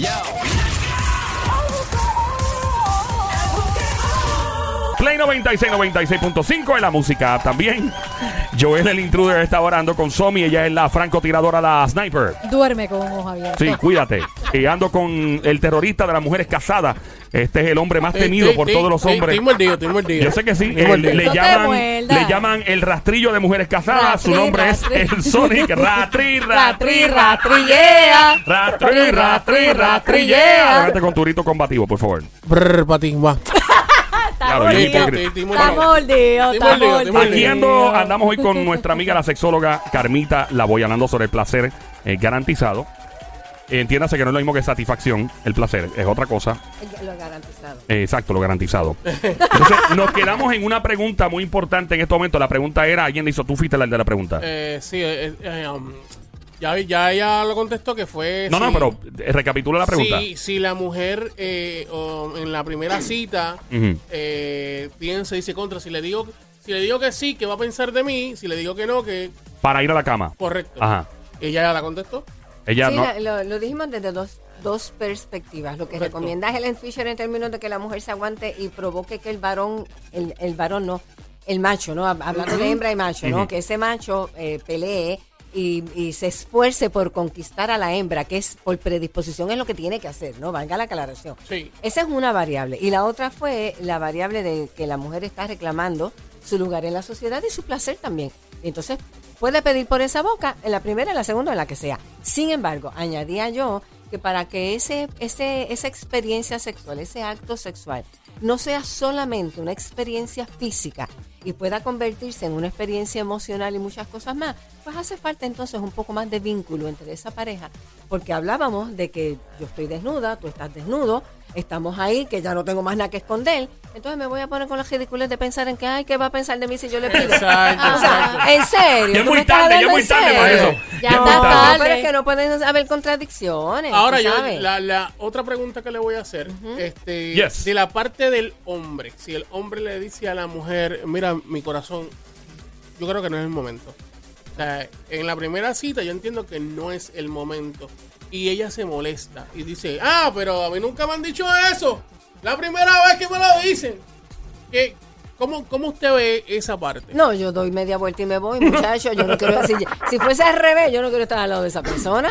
Yo. Play 96, 96.5 en la música también. Joel el intruder está orando con Somi. Ella es la francotiradora, la sniper. Duerme con un ojo abierto. Sí, cuídate. Y ando con el terrorista de las mujeres casadas. Este es el hombre más temido por todos los hombres. Estoy mordido, estoy mordido. Yo sé que sí. Eh, le, No llaman, le llaman el rastrillo de mujeres casadas. Su nombre ratri. es el Sonic. Ratri, ratri, ratrillea. Ratri, ratri, con turito combativo, por favor. Brr, patín, va. Claro, mordido. hipócrita. Está mordido. está mordido, andamos hoy con nuestra amiga la sexóloga Carmita La voy hablando sobre el placer eh, garantizado. Entiéndase que no es lo mismo que satisfacción, el placer, es otra cosa. Lo garantizado. Eh, exacto, lo garantizado. Entonces, nos quedamos en una pregunta muy importante en este momento. La pregunta era, alguien le hizo, tú fuiste la de la pregunta. Eh, sí, eh, eh, um, ya, ya ella lo contestó que fue. no, no, pero eh, recapitula la pregunta. Si, si la mujer eh, o en la primera cita Ujú. eh, piensa y dice contra, si le digo si le digo que sí, ¿qué va a pensar de mí? Si le digo que no, que Para ir a la cama. correcto. Ajá. Ella ya la contestó. Ella sí, no. la- lo, lo dijimos desde dos, dos perspectivas. Lo que Correcto. recomienda Helen Fisher en términos de que la mujer se aguante y provoque que el varón, el, el varón no, el macho, ¿no? Hab- Hablando de hembra y macho, ¿no? Que ese macho eh, pelee y, y se esfuerce por conquistar a la hembra, que es por predisposición es lo que tiene que hacer, ¿no? Valga la aclaración. Sí. Esa es una variable. Y la otra fue la variable de que la mujer está reclamando su lugar en la sociedad y su placer también. Y entonces puede pedir por esa boca en la primera, en la segunda, en la que sea. Sin embargo, añadía yo que para que ese, ese, esa experiencia sexual, ese acto sexual, no sea solamente una experiencia física y pueda convertirse en una experiencia emocional y muchas cosas más, pues hace falta entonces un poco más de vínculo entre esa pareja, porque hablábamos de que yo estoy desnuda, tú estás desnudo, estamos ahí, que ya no tengo más nada que esconder, entonces me voy a poner con los ridículos de pensar en que, ay, ¿qué va a pensar de mí si yo le pido? Exacto, O sea, exacto. en serio. Ya es ¿tú muy tarde, ya es muy tarde para eso. Ya Ya es está tarde. Pero es que no pueden haber contradicciones. Ahora yo, la, la otra pregunta que le voy a hacer, este, Yes. de la parte del hombre, si el hombre le dice a la mujer, mira, mi corazón, yo creo que no es el momento. O sea, en la primera cita yo entiendo que no es el momento. Y ella se molesta y dice, ah, pero a mí nunca me han dicho eso. La primera vez que me lo dicen. ¿Qué, cómo, ¿Cómo usted ve esa parte? No, yo doy media vuelta y me voy, muchacho. Yo no quiero decir. Si fuese al revés, yo no quiero estar al lado de esa persona.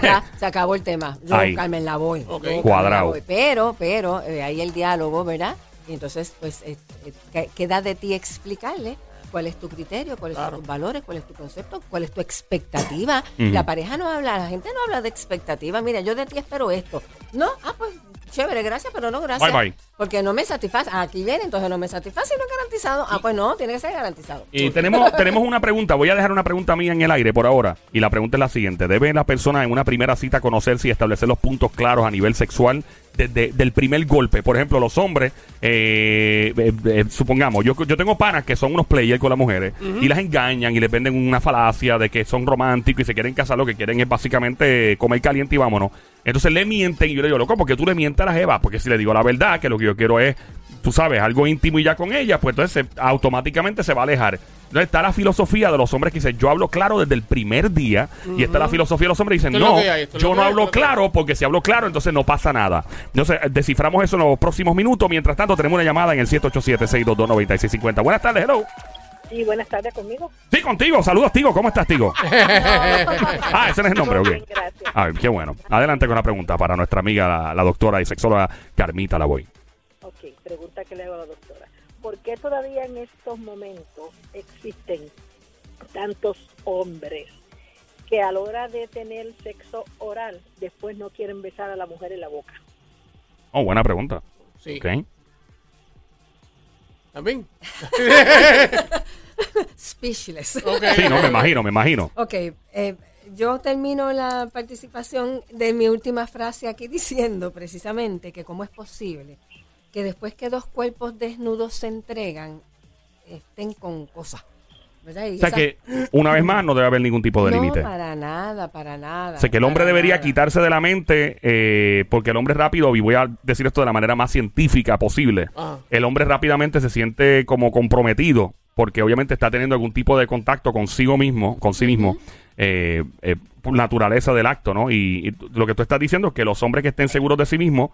Ya, se acabó el tema. Yo, Ahí. Carmen, la voy. Ok. Yo, Carmen, Cuadrado. la voy. Pero, pero, eh, ahí el diálogo, ¿verdad? Y entonces, pues, eh, eh, que- queda de ti explicarle cuál es tu criterio, cuáles Claro. son tus valores, cuál es tu concepto, cuál es tu expectativa. La pareja no habla, la gente no habla de expectativa. Mira, yo de ti espero esto. No, ah, pues, chévere, gracias, pero no gracias. Bye, bye. Porque no me satisface. Aquí viene, entonces no me satisface y no es garantizado. Ah, pues no, tiene que ser garantizado. Y tenemos, tenemos una pregunta. Voy a dejar una pregunta mía en el aire por ahora. Y la pregunta es la siguiente. ¿Debe la persona en una primera cita conocerse y establecer los puntos claros a nivel sexual desde del primer golpe? Por ejemplo, los hombres, eh, eh, eh, supongamos, yo, yo tengo panas que son unos players con las mujeres y las engañan y les venden una falacia de que son románticos y se quieren casar. Lo que quieren es básicamente comer caliente y vámonos. Entonces le mienten y yo le digo, loco, porque tú le mientes a la jeva? Porque si le digo la verdad, que lo que yo quiero es tú sabes, algo íntimo y ya con ella, pues entonces se- automáticamente se va a alejar. Entonces está la filosofía de los hombres que dicen, yo hablo claro desde el primer día, y está la filosofía de los hombres que dicen, no, que hay, yo no hay, hablo esto es lo que hay". claro, porque si hablo claro, entonces no pasa nada. Entonces, eh, desciframos eso en los próximos minutos. Mientras tanto, tenemos una llamada en el 787-622-9650. Buenas tardes, hello. Sí, buenas tardes conmigo. Sí, contigo. Saludos, Tigo. ¿Cómo estás, Tigo? ah, ese no es el nombre, ok. bien, gracias. A ver, qué bueno. Adelante con la pregunta para nuestra amiga, la, la doctora y sexóloga Carmita Lavoy. Ok, pregunta que le hago a la doctora. ¿Por qué todavía en estos momentos existen tantos hombres que a la hora de tener sexo oral después no quieren besar a la mujer en la boca? Oh, buena pregunta. Sí. Ok. ¿También? Speechless. Ok. Sí, no, me imagino, me imagino. Ok, eh, yo termino la participación de mi última frase aquí diciendo precisamente que cómo es posible que después que dos cuerpos desnudos se entregan, estén con cosas. ¿verdad? Y O sea esa- que, una vez más, no debe haber ningún tipo de no, límite. para nada, para nada. O sea que el hombre debería nada. quitarse de la mente, eh, porque el hombre rápido, y voy a decir esto de la manera más científica posible, Ajá. el hombre rápidamente se siente como comprometido, porque obviamente está teniendo algún tipo de contacto consigo mismo, con sí mismo, eh, eh, naturaleza del acto, ¿no? Y, lo que tú estás diciendo es que los hombres que estén seguros de sí mismos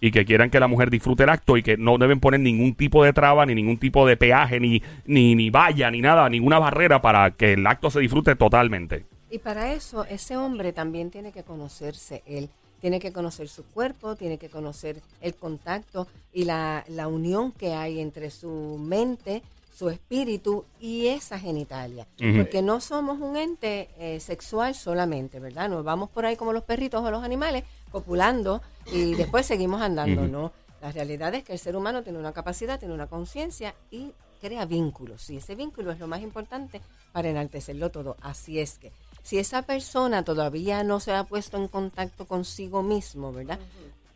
y que quieran que la mujer disfrute el acto y que no deben poner ningún tipo de traba, ni ningún tipo de peaje, ni, ni, ni valla, ni nada, ninguna barrera para que el acto se disfrute totalmente. Y para eso, ese hombre también tiene que conocerse él. Tiene que conocer su cuerpo, tiene que conocer el contacto y la, la unión que hay entre su mente, su espíritu y esa genitalia. Porque no somos un ente eh, sexual solamente, ¿verdad? Nos vamos por ahí como los perritos o los animales, copulando y después seguimos andando. ¿no? La realidad es que el ser humano tiene una capacidad, tiene una conciencia y crea vínculos. Y ese vínculo es lo más importante para enaltecerlo todo. Así es que, si esa persona todavía no se ha puesto en contacto consigo mismo, ¿verdad?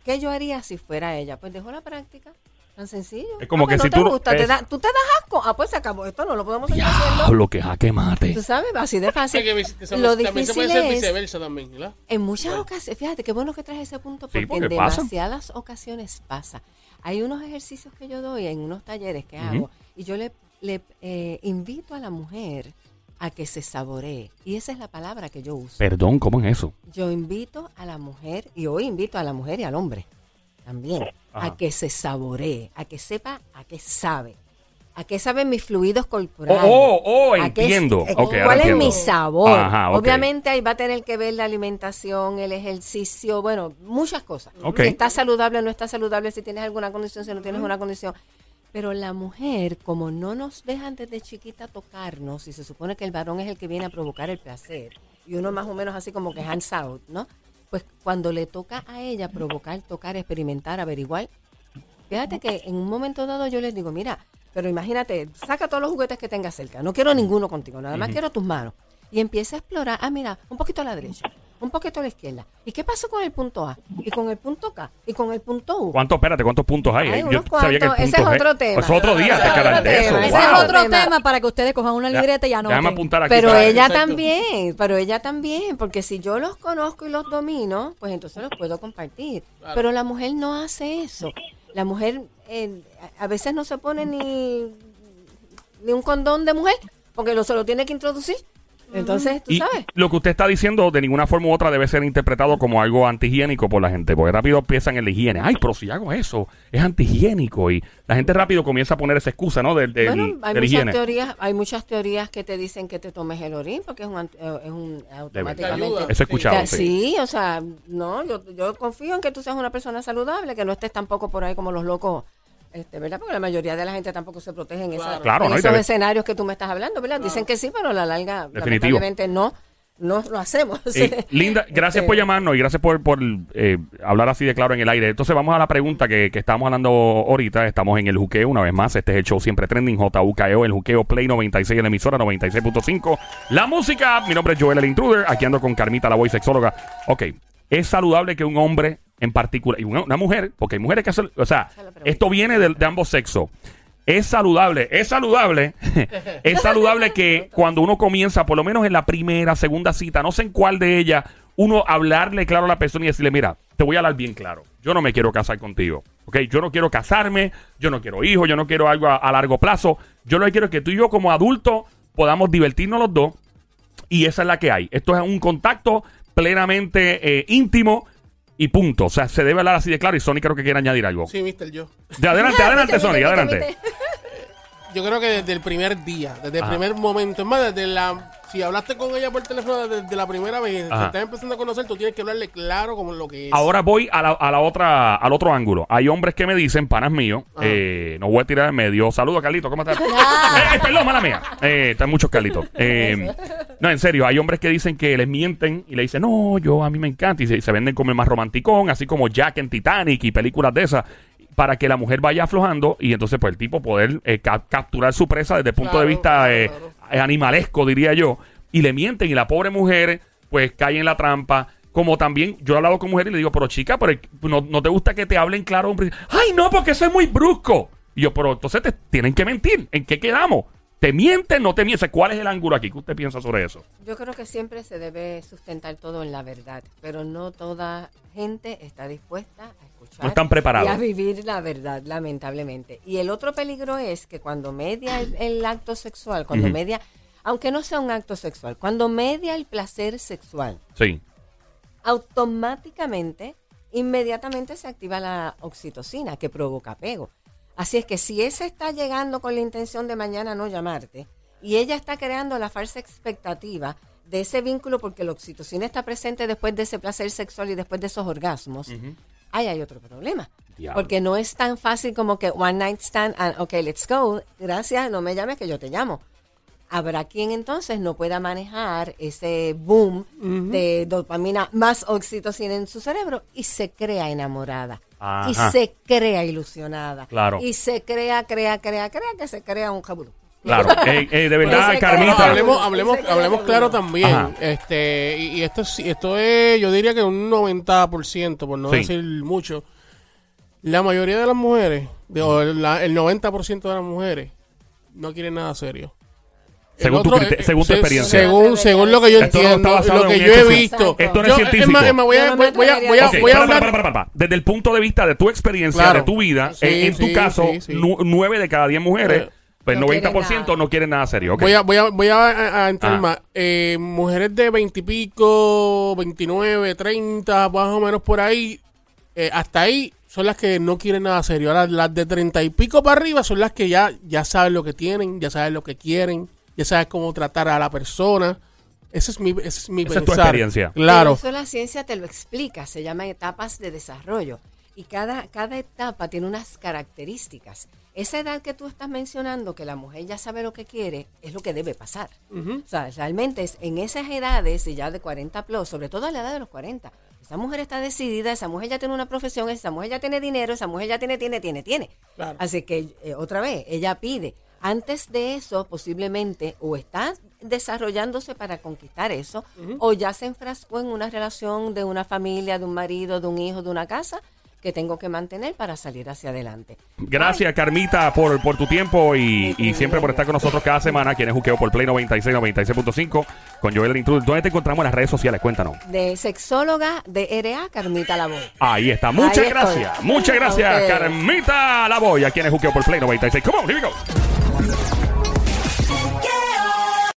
¿Qué yo haría si fuera ella? Pues dejo la práctica. Tan sencillo. Es como Ah, que pues si no te tú no- gusta, te da- tú te das asco. Ah, pues se acabó esto, no lo podemos seguir haciendo. Diablo, que jaque mate. Tú sabes, así de fácil. Lo también se difícil puede ser es, viceversa también, ¿verdad? en muchas ocasiones, fíjate qué bueno que traes ese punto, Sí, porque, en pasa. demasiadas ocasiones pasa. Hay unos ejercicios que yo doy en unos talleres que hago y yo le, le, eh, invito a la mujer a que se saboree. Y esa es la palabra que yo uso. Perdón, ¿cómo es eso? Yo invito a la mujer, y hoy invito a la mujer y al hombre también, Ajá. a que se saboree, a que sepa a qué sabe, a qué saben mis fluidos corporales. Oh, oh, oh, a qué es- entiendo. eh, Ok, ahora ¿Cuál es entiendo. mi sabor? Ajá. Obviamente ahí va a tener que ver la alimentación, el ejercicio, bueno, muchas cosas. Ok. Si está saludable o no está saludable, si tienes alguna condición, si no tienes una condición. Pero la mujer, como no nos dejan desde chiquita tocarnos, y se supone que el varón es el que viene a provocar el placer, y uno más o menos así como que hands out, ¿no? Pues cuando le toca a ella provocar, tocar, experimentar, averiguar, fíjate que en un momento dado yo les digo, mira, pero imagínate, saca todos los juguetes que tengas cerca, no quiero ninguno contigo, nada más quiero tus manos. Y empieza a explorar, ah, mira, un poquito a la derecha, un poquito a la izquierda. ¿Y qué pasó con el punto A? ¿Y con el punto K? ¿Y con el punto U? ¿Cuántos, espérate, cuántos puntos hay? Hay Yo sabía que el. Ese es G- otro tema. Es otro día, Ese te hablar otro de eso. tema. Ese wow. es otro Tema. tema para que ustedes cojan una libreta y Déjame anoten. apuntar aquí. Pero ella Exacto. también, pero ella también, porque si yo los conozco y los domino, pues entonces los puedo compartir. Claro. Pero la mujer no hace eso. La mujer eh, a a veces no se pone ni, ni un condón de mujer, porque lo, se lo tiene que introducir. Entonces, tú Y sabes. lo que usted está diciendo de ninguna forma u otra debe ser interpretado como algo antihigiénico por la gente, porque rápido piensan en la higiene. Ay, pero si hago eso, es antihigiénico. Y la gente rápido comienza a poner esa excusa, ¿no? Del, del- Bueno, hay de la muchas higiene. teorías, hay muchas teorías que te dicen que te tomes el orín porque es un, eh, es un automáticamente. Eso he escuchado, sí. sí, o sea, no, yo, yo confío en que tú seas una persona saludable, que no estés tampoco por ahí como los locos, este, ¿verdad? Porque la mayoría de la gente tampoco se protege en, esa- Claro. En esos te escenarios que tú me estás hablando, ¿verdad? Dicen que sí, pero a la larga, Definitivo. lamentablemente no, no lo hacemos. Eh, Linda, gracias Este, por llamarnos y gracias por, por, eh, hablar así de claro en el aire. Entonces vamos a la pregunta que, que estábamos hablando ahorita. Estamos en el juqueo una vez más. Este es el show siempre trending, JUKEO, el juqueo Play 96 en la emisora 96.5. La música, mi nombre es Joel el Intruder, aquí ando con Carmita, la voy sexóloga. Ok, ¿es saludable que un hombre en particular, y una, una mujer, porque hay mujeres que hacen, o sea, esto viene de, de ambos sexos. Es saludable, es saludable, es saludable que cuando uno comienza, por lo menos en la primera, segunda cita, no sé en cuál de ellas, uno hablarle claro a la persona y decirle, mira, te voy a hablar bien claro, yo no me quiero casar contigo, ¿ok? Yo no quiero casarme, yo no quiero hijos, yo no quiero algo a, a largo plazo, yo lo que quiero es que tú y yo como adultos podamos divertirnos los dos y esa es la que hay. Esto es un contacto plenamente eh, íntimo y punto. O sea, se debe hablar así de claro y Sony creo que quiere añadir algo. Sí, mister, yo. De adelante, adelante, Sony, adelante. Yo creo que desde el primer día, desde el Ajá. primer momento, es más, desde la. Si hablaste con ella por teléfono desde la primera vez, Ajá. si estás empezando a conocer, tú tienes que hablarle claro como lo que es. Ahora voy a la, a la otra, al otro ángulo. Hay hombres que me dicen, panas míos, eh, no voy a tirar en medio. Saludos, Carlito, ¿cómo estás? eh, eh, perdón, mala mía. Eh, están muchos Carlitos. Eh, no, en serio, hay hombres que dicen que les mienten y le dicen, no, yo a mí me encanta. Y se, se venden como el más romanticón, así como Jack en Titanic y películas de esas. Para que la mujer vaya aflojando y entonces, pues, el tipo poder eh, ca- capturar su presa desde el punto de vista eh, claro. Animalesco, diría yo, y le mienten y la pobre mujer pues cae en la trampa. Como también yo he hablado con mujeres y le digo, pero chica, pero no, no te gusta que te hablen claro. hombre? Ay, no, porque eso es muy brusco. Y yo, pero entonces te tienen que mentir. ¿En qué quedamos? ¿Te mienten? ¿No te mienten? ¿Cuál es el ángulo aquí? ¿Qué usted piensa sobre eso? Yo creo que siempre se debe sustentar todo en la verdad, pero no toda gente está dispuesta a escuchar No están preparados. y a vivir la verdad, lamentablemente. Y el otro peligro es que cuando media el, el acto sexual, cuando media, aunque no sea un acto sexual, cuando media el placer sexual, Sí. automáticamente, inmediatamente se activa la oxitocina que provoca apego. Así es que si ese está llegando con la intención de mañana no llamarte y ella está creando la falsa expectativa de ese vínculo porque la oxitocina está presente después de ese placer sexual y después de esos orgasmos, ahí hay otro problema. Diablo. Porque no es tan fácil como que one night stand and ok, let's go, gracias, no me llames que yo te llamo. Habrá quien entonces no pueda manejar ese boom de dopamina más oxitocina en su cerebro y se crea enamorada. Ajá. Y se crea ilusionada. Claro. Y se crea, crea, crea, crea que se crea un jabulú. Claro. Eh, eh, de verdad, Carmita. Hablemos, hablemos, hablemos claro también. Ajá. Este, y, y esto, es- esto es, yo diría que un 90%, por no Sí. decir mucho. La mayoría de las mujeres, de- o la- el 90% de las mujeres, no quieren nada serio. Según tu otro, crite- eh, según tu se- experiencia. Según, según lo que yo Esto entiendo, lo que yo he visto. Esto no Yo- es es científico. más, es más, voy a, Yo no voy, me voy a, voy a, atrevería Ok, voy a para, hablar. para, para, para. Desde el punto de vista de tu experiencia, Claro. de tu vida, Sí, en, en tu sí, caso, sí, sí. nu- nueve de cada diez mujeres, Eh, pues no 90% quieren nada. no quieren nada serio. Voy a, voy a, voy a, entrar Ah. más. Eh, mujeres de 20 y pico, 29, 30, más o menos por ahí. eh, hasta ahí son las que no quieren nada serio. Ahora, las de 30 y pico para arriba son las que ya, ya saben lo que tienen, ya saben lo que quieren, ya saben cómo tratar a la persona. Ese es mi, ese es mi Esa es tu experiencia. Claro. Pero eso la ciencia te lo explica, se llama etapas de desarrollo. Y cada, cada etapa tiene unas características. Esa edad que tú estás mencionando, que la mujer ya sabe lo que quiere, es lo que debe pasar. O sea, realmente es en esas edades, y ya de 40 plus, sobre todo a la edad de los 40, esa mujer está decidida, esa mujer ya tiene una profesión, esa mujer ya tiene dinero, esa mujer ya tiene, tiene, tiene, tiene. Claro. Así que, eh, otra vez, ella pide. Antes de eso, posiblemente, o está desarrollándose para conquistar eso, o ya se enfrascó en una relación de una familia, de un marido, de un hijo, de una casa, que tengo que mantener para salir hacia adelante. Gracias, Carmita, por, por tu tiempo y, siempre por estar con nosotros cada semana. Quien es Juqueo por Play 96, 96.5 con Joel el Intruder. ¿Dónde te encontramos en las redes sociales? Cuéntanos. De sexóloga de RA, Carmita Labor. Ahí está. Muchas Ahí estoy. gracias. Muchas gracias. Carmita Lavoy. Aquí en es Juqueo por Play 96. Come on, here we go.